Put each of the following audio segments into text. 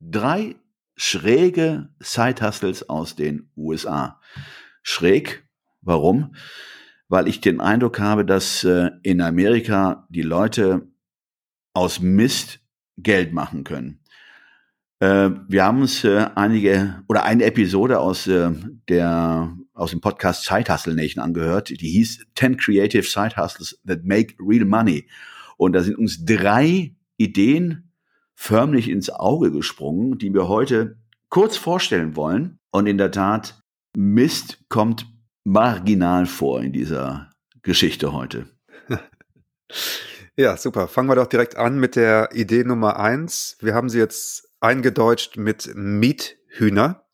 Drei schräge Side-Hustles aus den USA. Schräg, warum? Weil ich den Eindruck habe, dass äh, in Amerika die Leute aus Mist Geld machen können. Äh, wir haben uns äh, einige oder eine Episode aus äh, der aus dem Podcast Side Hustle Nation angehört, die hieß 10 Creative Side Hustles that make real money. Und da sind uns drei Ideen förmlich ins Auge gesprungen, die wir heute kurz vorstellen wollen. Und in der Tat, Mist kommt marginal vor in dieser Geschichte heute. Ja, super. Fangen wir doch direkt an mit der Idee Nummer eins. Wir haben sie jetzt eingedeutscht mit Miethühner.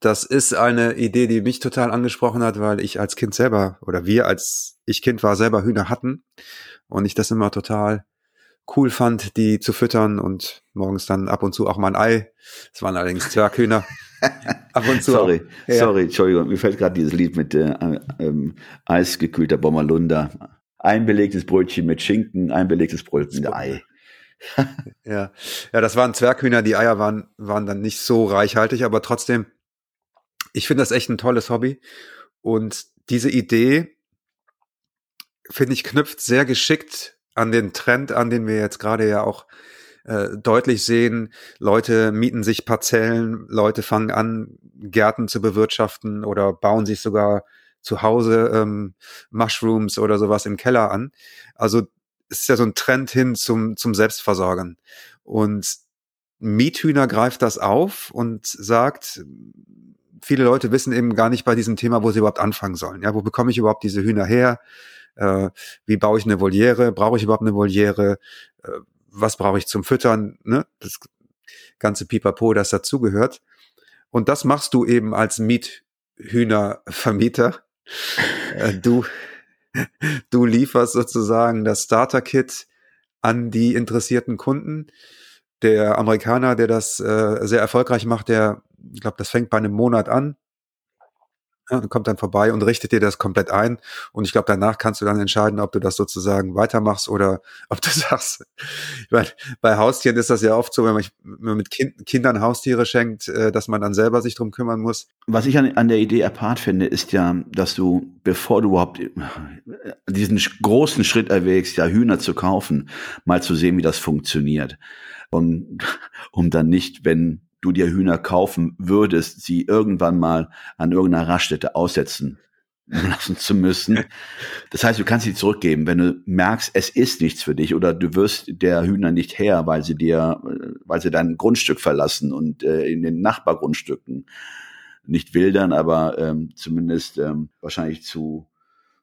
Das ist eine Idee, die mich total angesprochen hat, weil ich als Kind selber oder wir als ich Kind war selber Hühner hatten und ich das immer total cool fand, die zu füttern und morgens dann ab und zu auch mal ein Ei. Es waren allerdings Zwerghühner. ab und zu. Sorry, ja. sorry, Entschuldigung. Mir fällt gerade dieses Lied mit äh, ähm, eisgekühlter Bommerlunder. Ein belegtes Brötchen mit Schinken, ein belegtes Brötchen mit Ei. ja. ja, das waren Zwerghühner. Die Eier waren, waren dann nicht so reichhaltig, aber trotzdem, ich finde das echt ein tolles Hobby. Und diese Idee, finde ich, knüpft sehr geschickt an den Trend an, den wir jetzt gerade ja auch äh, deutlich sehen. Leute mieten sich Parzellen, Leute fangen an, Gärten zu bewirtschaften oder bauen sich sogar zu Hause ähm, Mushrooms oder sowas im Keller an. Also es ist ja so ein Trend hin zum, zum Selbstversorgern. Und Miethühner greift das auf und sagt, viele Leute wissen eben gar nicht bei diesem Thema, wo sie überhaupt anfangen sollen. Ja, wo bekomme ich überhaupt diese Hühner her? Äh, wie baue ich eine Voliere, brauche ich überhaupt eine Voliere, äh, was brauche ich zum Füttern, ne? das ganze Pipapo, das dazugehört. Und das machst du eben als Miethühnervermieter. Äh, du, du lieferst sozusagen das Starter-Kit an die interessierten Kunden. Der Amerikaner, der das äh, sehr erfolgreich macht, der, ich glaube, das fängt bei einem Monat an ja, kommt dann vorbei und richtet dir das komplett ein. Und ich glaube, danach kannst du dann entscheiden, ob du das sozusagen weitermachst oder ob du sagst, ich meine, bei Haustieren ist das ja oft so, wenn man, wenn man mit kind, Kindern Haustiere schenkt, äh, dass man dann selber sich drum kümmern muss. Was ich an, an der Idee apart finde, ist ja, dass du, bevor du überhaupt diesen großen Schritt erwägst, ja Hühner zu kaufen, mal zu sehen, wie das funktioniert. Und um dann nicht, wenn du dir Hühner kaufen würdest, sie irgendwann mal an irgendeiner Raststätte aussetzen lassen zu müssen. Das heißt, du kannst sie zurückgeben, wenn du merkst, es ist nichts für dich oder du wirst der Hühner nicht her, weil sie dir, weil sie dein Grundstück verlassen und äh, in den Nachbargrundstücken nicht wildern, aber ähm, zumindest ähm, wahrscheinlich zu,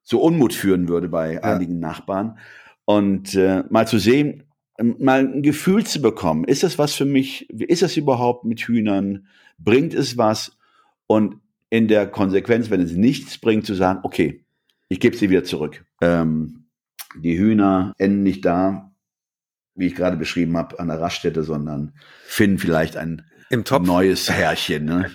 zu Unmut führen würde bei ja. einigen Nachbarn. Und äh, mal zu sehen, mal ein Gefühl zu bekommen. Ist das was für mich? Ist das überhaupt mit Hühnern? Bringt es was? Und in der Konsequenz, wenn es nichts bringt, zu sagen, okay, ich gebe sie wieder zurück. Ähm, die Hühner enden nicht da, wie ich gerade beschrieben habe, an der Raststätte, sondern finden vielleicht ein neues Herrchen. Ne?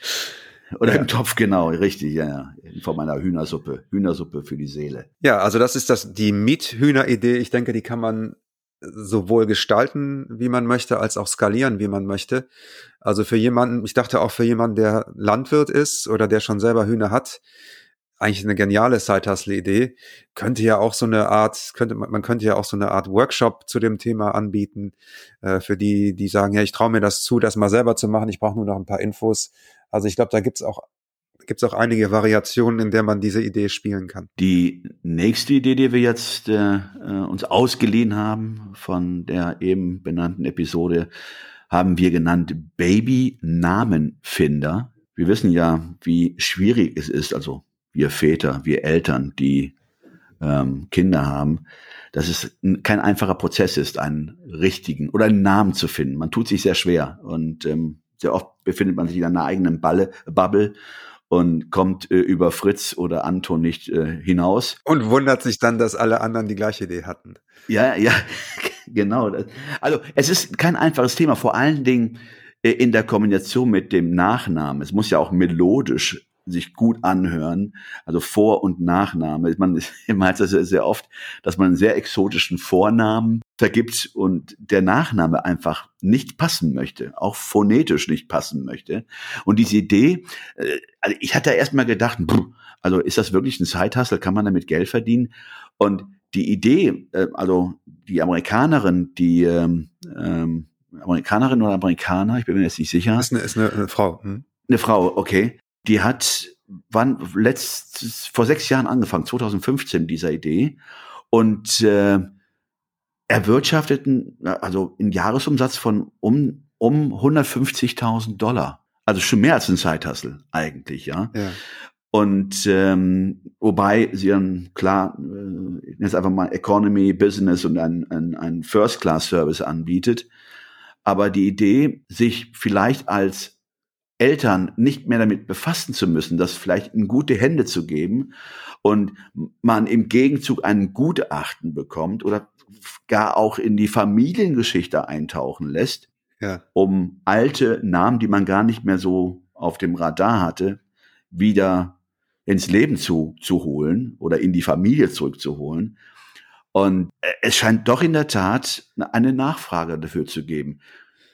Oder ja. im Topf, genau, richtig, ja, ja. Von meiner Hühnersuppe. Hühnersuppe für die Seele. Ja, also das ist das, die Miethühner-Idee. Ich denke, die kann man sowohl gestalten, wie man möchte, als auch skalieren, wie man möchte. Also für jemanden, ich dachte auch für jemanden, der Landwirt ist oder der schon selber Hühner hat, eigentlich eine geniale Side-Hustle-Idee. Könnte ja auch so eine Art, könnte man könnte ja auch so eine Art Workshop zu dem Thema anbieten, äh, für die, die sagen, ja, ich traue mir das zu, das mal selber zu machen, ich brauche nur noch ein paar Infos. Also ich glaube, da gibt's auch gibt es auch einige Variationen, in der man diese Idee spielen kann. Die nächste Idee, die wir jetzt äh, äh, uns ausgeliehen haben von der eben benannten Episode, haben wir genannt Baby-Namenfinder. Wir wissen ja, wie schwierig es ist, also wir Väter, wir Eltern, die ähm, Kinder haben, dass es kein einfacher Prozess ist, einen richtigen oder einen Namen zu finden. Man tut sich sehr schwer und ähm, sehr oft befindet man sich in einer eigenen Balle, Bubble und kommt äh, über Fritz oder Anton nicht äh, hinaus. Und wundert sich dann, dass alle anderen die gleiche Idee hatten. Ja, ja, genau. Also es ist kein einfaches Thema, vor allen Dingen äh, in der Kombination mit dem Nachnamen. Es muss ja auch melodisch sich gut anhören, also Vor- und Nachname. Man meint das sehr oft, dass man einen sehr exotischen Vornamen vergibt und der Nachname einfach nicht passen möchte, auch phonetisch nicht passen möchte. Und diese Idee, äh, also ich hatte erst mal gedacht, also ist das wirklich ein Side-Hustle, kann man damit Geld verdienen? Und die Idee, äh, also die Amerikanerin, die ähm, ähm, Amerikanerin oder Amerikaner, ich bin mir jetzt nicht sicher. Ist eine, ist eine, eine Frau. Hm? Eine Frau, okay. Die hat wann letzt vor sechs Jahren angefangen, 2015 dieser Idee und äh, erwirtschafteten also einen Jahresumsatz von um um 150.000 Dollar. Also schon mehr als ein Zeithassel eigentlich, ja. ja. Und ähm, wobei sie dann klar äh, jetzt einfach mal Economy, Business und ein, ein, ein First-Class-Service anbietet. Aber die Idee, sich vielleicht als Eltern nicht mehr damit befassen zu müssen, das vielleicht in gute Hände zu geben und man im Gegenzug einen Gutachten bekommt oder gar auch in die Familiengeschichte eintauchen lässt, ja. um alte Namen, die man gar nicht mehr so auf dem Radar hatte, wieder ins Leben zu, zu holen oder in die Familie zurückzuholen. Und es scheint doch in der Tat eine Nachfrage dafür zu geben.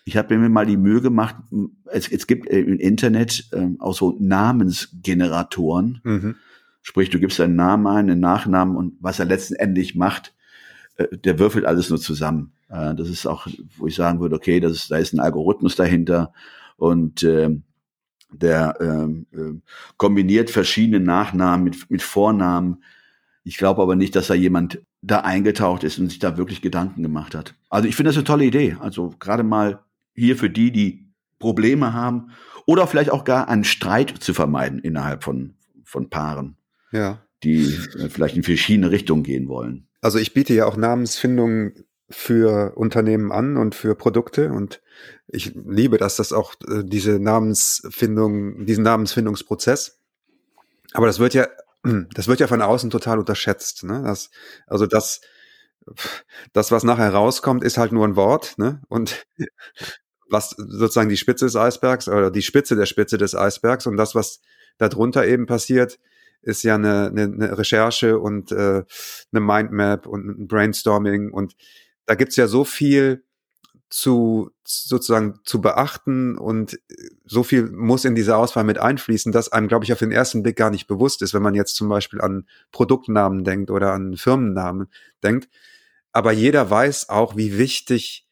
Ich habe mir mal die Mühe gemacht, es, es gibt im Internet äh, auch so Namensgeneratoren. Mhm. Sprich, du gibst deinen Namen ein, einen Nachnamen und was er letztendlich macht, äh, der würfelt alles nur zusammen. Äh, das ist auch, wo ich sagen würde, okay, das ist, da ist ein Algorithmus dahinter und äh, der ähm, äh, kombiniert verschiedene Nachnamen mit, mit Vornamen. Ich glaube aber nicht, dass da jemand da eingetaucht ist und sich da wirklich Gedanken gemacht hat. Also ich finde das eine tolle Idee. Also gerade mal hier für die, die Probleme haben oder vielleicht auch gar einen Streit zu vermeiden innerhalb von, von Paaren, ja. die äh, vielleicht in verschiedene Richtungen gehen wollen. Also ich biete ja auch Namensfindung für Unternehmen an und für Produkte und ich liebe das, dass auch äh, diese Namensfindung, diesen Namensfindungsprozess. Aber das wird ja, das wird ja von außen total unterschätzt. Ne? Das, also das, das, was nachher rauskommt, ist halt nur ein Wort. Ne? Und was sozusagen die Spitze des Eisbergs oder die Spitze der Spitze des Eisbergs und das, was darunter eben passiert, ist ja eine, eine, eine Recherche und äh, eine Mindmap und ein Brainstorming und da gibt's ja so viel zu sozusagen zu beachten und so viel muss in diese Auswahl mit einfließen, dass einem, glaube ich, auf den ersten Blick gar nicht bewusst ist, wenn man jetzt zum Beispiel an Produktnamen denkt oder an Firmennamen denkt. Aber jeder weiß auch, wie wichtig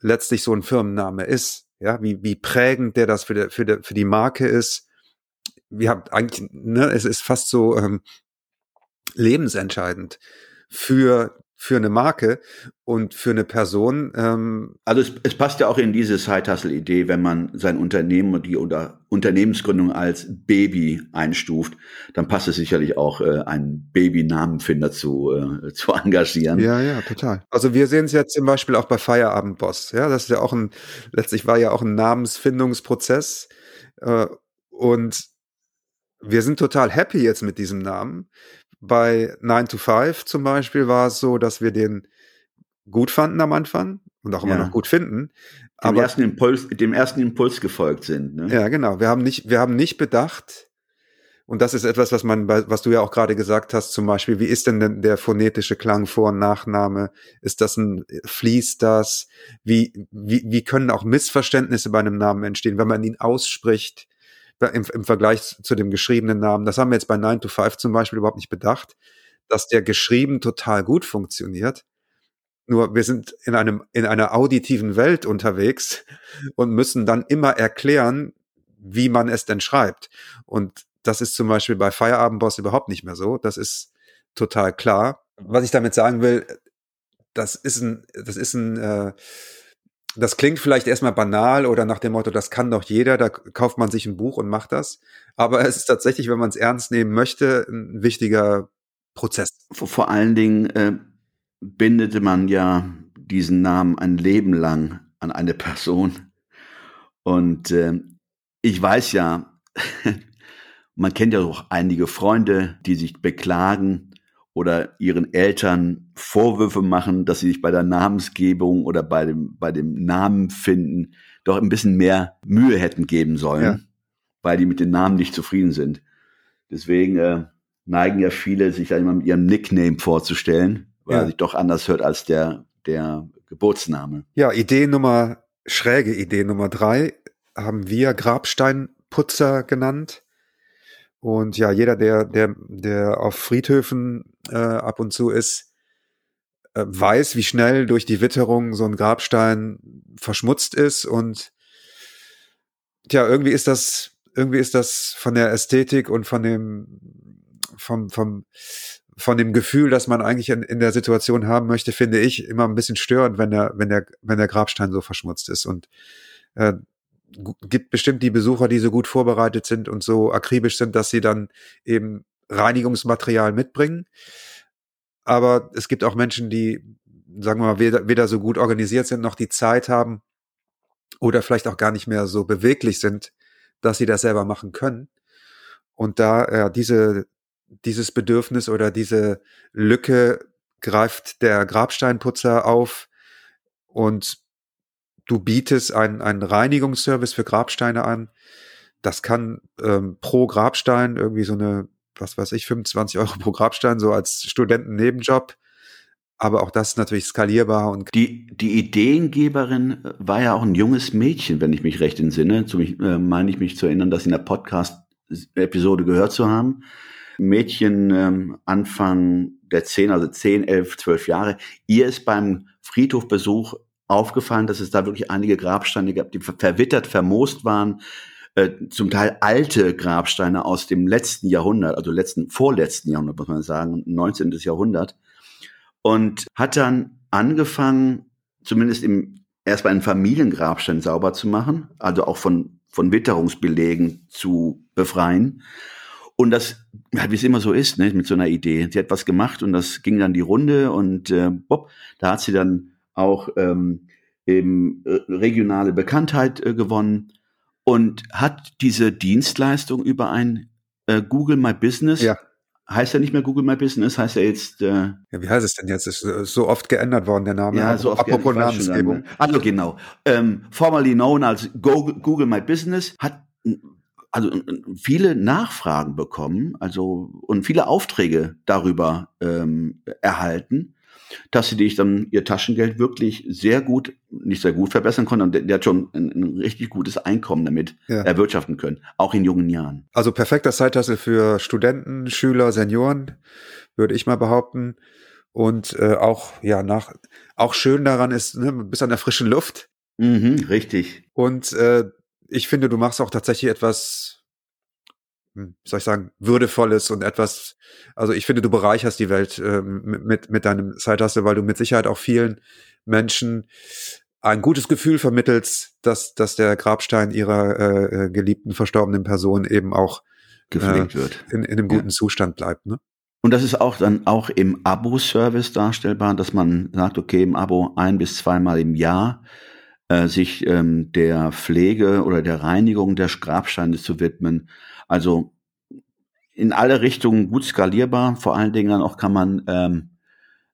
letztlich so ein Firmenname ist, ja, wie, wie prägend der das für, der, für, der, für die Marke ist. Wir haben eigentlich, ne, es ist fast so ähm, lebensentscheidend für für eine Marke und für eine Person. Ähm also es, es passt ja auch in diese Side-Hustle-Idee, wenn man sein Unternehmen und die oder Unternehmensgründung als Baby einstuft, dann passt es sicherlich auch, äh, einen Baby-Namenfinder zu, äh, zu engagieren. Ja, ja, total. Also wir sehen es ja zum Beispiel auch bei Feierabendboss. Ja, das ist ja auch ein, letztlich war ja auch ein Namensfindungsprozess. Äh, und wir sind total happy jetzt mit diesem Namen. Bei 9 to 5 zum Beispiel war es so, dass wir den gut fanden am Anfang und auch immer ja. noch gut finden. Dem aber ersten Impuls, dem ersten Impuls gefolgt sind. Ne? Ja, genau. Wir haben nicht, wir haben nicht bedacht, und das ist etwas, was man, was du ja auch gerade gesagt hast, zum Beispiel, wie ist denn der phonetische Klang Vor- und Nachname? Ist das ein, fließt das? Wie, wie, wie können auch Missverständnisse bei einem Namen entstehen, wenn man ihn ausspricht? Im, im Vergleich zu dem geschriebenen Namen. Das haben wir jetzt bei 9 to 5 zum Beispiel überhaupt nicht bedacht, dass der geschrieben total gut funktioniert. Nur wir sind in einem, in einer auditiven Welt unterwegs und müssen dann immer erklären, wie man es denn schreibt. Und das ist zum Beispiel bei Feierabendboss überhaupt nicht mehr so. Das ist total klar. Was ich damit sagen will, das ist ein, das ist ein, äh, das klingt vielleicht erstmal banal oder nach dem Motto, das kann doch jeder, da kauft man sich ein Buch und macht das. Aber es ist tatsächlich, wenn man es ernst nehmen möchte, ein wichtiger Prozess. Vor allen Dingen äh, bindete man ja diesen Namen ein Leben lang an eine Person. Und äh, ich weiß ja, man kennt ja auch einige Freunde, die sich beklagen oder ihren Eltern Vorwürfe machen, dass sie sich bei der Namensgebung oder bei dem, bei dem Namen finden doch ein bisschen mehr Mühe hätten geben sollen, ja. weil die mit den Namen nicht zufrieden sind. Deswegen äh, neigen ja viele, sich einmal mit ihrem Nickname vorzustellen, weil ja. er sich doch anders hört als der, der Geburtsname. Ja, Idee Nummer, schräge Idee Nummer drei haben wir Grabsteinputzer genannt. Und ja, jeder, der, der, der auf Friedhöfen äh, ab und zu ist, äh, weiß, wie schnell durch die Witterung so ein Grabstein verschmutzt ist. Und tja, irgendwie ist das, irgendwie ist das von der Ästhetik und von dem, vom, vom, von dem Gefühl, dass man eigentlich in, in der Situation haben möchte, finde ich immer ein bisschen störend, wenn der, wenn der, wenn der Grabstein so verschmutzt ist. Und äh, gibt bestimmt die Besucher, die so gut vorbereitet sind und so akribisch sind, dass sie dann eben Reinigungsmaterial mitbringen. Aber es gibt auch Menschen, die, sagen wir mal, weder, weder so gut organisiert sind, noch die Zeit haben oder vielleicht auch gar nicht mehr so beweglich sind, dass sie das selber machen können. Und da ja, diese, dieses Bedürfnis oder diese Lücke greift der Grabsteinputzer auf und du bietest einen, einen Reinigungsservice für Grabsteine an. Das kann ähm, pro Grabstein irgendwie so eine, was weiß ich, 25 Euro pro Grabstein, so als Studentennebenjob. Aber auch das ist natürlich skalierbar und. Die, die Ideengeberin war ja auch ein junges Mädchen, wenn ich mich recht entsinne. Zu mich, äh, meine ich mich zu erinnern, das in der Podcast-Episode gehört zu haben. Mädchen ähm, Anfang der 10, also 10, 11, 12 Jahre. Ihr ist beim Friedhofbesuch aufgefallen, dass es da wirklich einige Grabsteine gab, die verwittert, vermoost waren, äh, zum Teil alte Grabsteine aus dem letzten Jahrhundert, also letzten, vorletzten Jahrhundert, muss man sagen, 19. Jahrhundert. Und hat dann angefangen, zumindest im, erst bei einem Familiengrabstein sauber zu machen, also auch von, von Witterungsbelegen zu befreien. Und das, wie es immer so ist, ne, mit so einer Idee. Sie hat was gemacht und das ging dann die Runde und äh, bob, da hat sie dann auch ähm, eben äh, regionale Bekanntheit äh, gewonnen und hat diese Dienstleistung über ein äh, Google My Business. Ja. Heißt ja nicht mehr Google My Business, heißt ja jetzt. Äh, ja, wie heißt es denn jetzt? Ist äh, so oft geändert worden der Name. Ja, so oft Apropos Namensgebung. Also genau. Ähm, formerly known als Google, Google My Business hat also viele Nachfragen bekommen, also und viele Aufträge darüber ähm, erhalten dass sie dich dann ihr Taschengeld wirklich sehr gut, nicht sehr gut verbessern konnten. Der, der hat schon ein, ein, richtig gutes Einkommen damit ja. erwirtschaften können, auch in jungen Jahren. Also perfekter Zeithassel für Studenten, Schüler, Senioren, würde ich mal behaupten. Und äh, auch, ja, nach, auch schön daran ist, ne, bis an der frischen Luft. Mhm, richtig. Und äh, ich finde, du machst auch tatsächlich etwas wie soll ich sagen, würdevolles und etwas, also ich finde, du bereicherst die Welt äh, mit, mit deinem Zeithassel, weil du mit Sicherheit auch vielen Menschen ein gutes Gefühl vermittelst, dass, dass der Grabstein ihrer äh, äh geliebten verstorbenen Person eben auch gepflegt äh, wird. In, in einem guten ja. Zustand bleibt. Ne? Und das ist auch dann auch im Abo-Service darstellbar, dass man sagt, okay, im Abo ein bis zweimal im Jahr äh, sich ähm, der Pflege oder der Reinigung der Grabsteine zu widmen. Also in alle Richtungen gut skalierbar. Vor allen Dingen dann auch kann man ähm,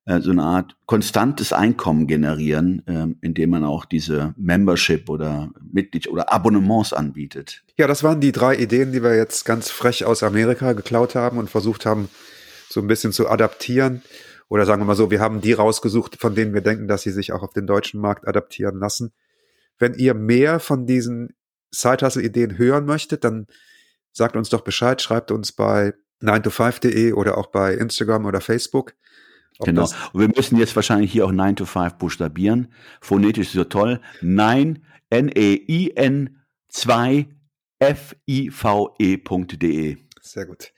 äh, so eine Art konstantes Einkommen generieren, ähm, indem man auch diese Membership oder Mitglied oder Abonnements anbietet. Ja, das waren die drei Ideen, die wir jetzt ganz frech aus Amerika geklaut haben und versucht haben, so ein bisschen zu adaptieren. Oder sagen wir mal so, wir haben die rausgesucht, von denen wir denken, dass sie sich auch auf den deutschen Markt adaptieren lassen. Wenn ihr mehr von diesen Side-Hustle-Ideen hören möchtet, dann sagt uns doch Bescheid, schreibt uns bei 9to5.de oder auch bei Instagram oder Facebook. Genau. Und wir müssen jetzt wahrscheinlich hier auch 9 to 5 buchstabieren. Phonetisch so toll. 9, N-E-I-N 2 F-I-V-E.de. Sehr gut.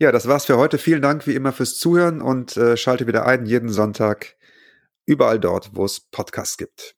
Ja, das war's für heute. Vielen Dank wie immer fürs Zuhören und äh, schalte wieder ein jeden Sonntag überall dort, wo es Podcasts gibt.